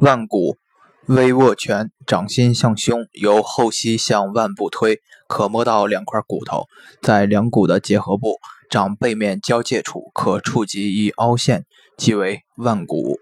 腕骨微握拳，掌心向胸，由后膝向腕部推，可摸到两块骨头，在两骨的结合部，掌背面交界处可触及一凹陷，即为腕骨。